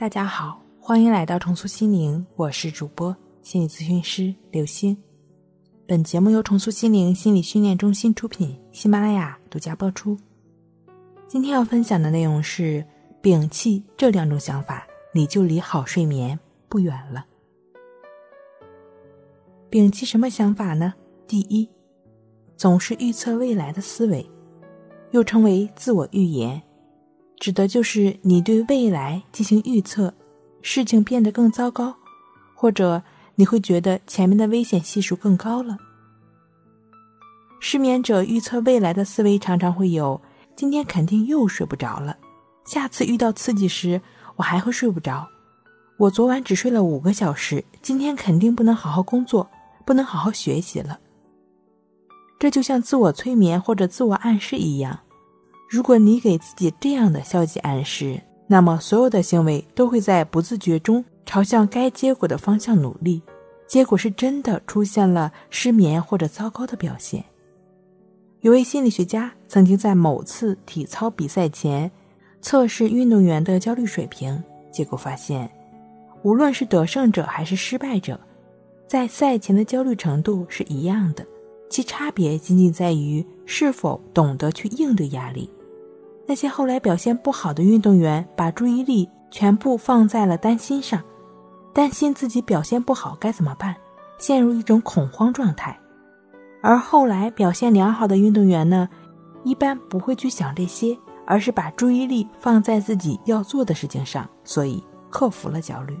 大家好，欢迎来到重塑心灵，我是主播心理咨询师刘星。本节目由重塑心灵心理训练中心出品，喜马拉雅独家播出。今天要分享的内容是：摒弃这两种想法，你就离好睡眠不远了。摒弃什么想法呢？第一，总是预测未来的思维，又称为自我预言。指的就是你对未来进行预测，事情变得更糟糕，或者你会觉得前面的危险系数更高了。失眠者预测未来的思维常常会有：今天肯定又睡不着了，下次遇到刺激时我还会睡不着。我昨晚只睡了五个小时，今天肯定不能好好工作，不能好好学习了。这就像自我催眠或者自我暗示一样。如果你给自己这样的消极暗示，那么所有的行为都会在不自觉中朝向该结果的方向努力，结果是真的出现了失眠或者糟糕的表现。有位心理学家曾经在某次体操比赛前测试运动员的焦虑水平，结果发现，无论是得胜者还是失败者，在赛前的焦虑程度是一样的，其差别仅仅在于是否懂得去应对压力。那些后来表现不好的运动员，把注意力全部放在了担心上，担心自己表现不好该怎么办，陷入一种恐慌状态；而后来表现良好的运动员呢，一般不会去想这些，而是把注意力放在自己要做的事情上，所以克服了焦虑。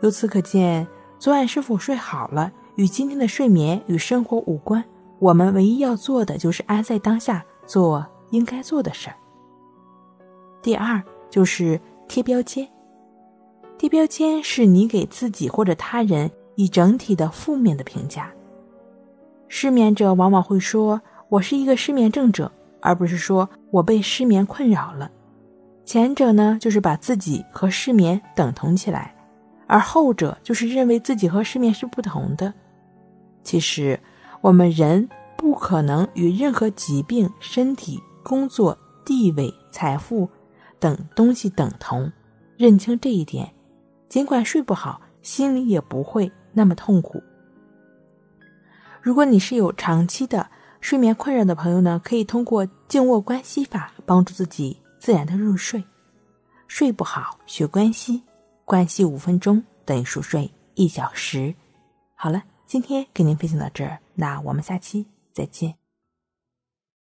由此可见，昨晚是否睡好了，与今天的睡眠与生活无关。我们唯一要做的就是安在当下，做。应该做的事儿。第二就是贴标签。贴标签是你给自己或者他人以整体的负面的评价。失眠者往往会说：“我是一个失眠症者”，而不是说我被失眠困扰了。前者呢，就是把自己和失眠等同起来，而后者就是认为自己和失眠是不同的。其实，我们人不可能与任何疾病、身体。工作、地位、财富等东西等同，认清这一点，尽管睡不好，心里也不会那么痛苦。如果你是有长期的睡眠困扰的朋友呢，可以通过静卧关系法帮助自己自然的入睡。睡不好，学关系，关系五分钟等于熟睡一小时。好了，今天给您分享到这儿，那我们下期再见。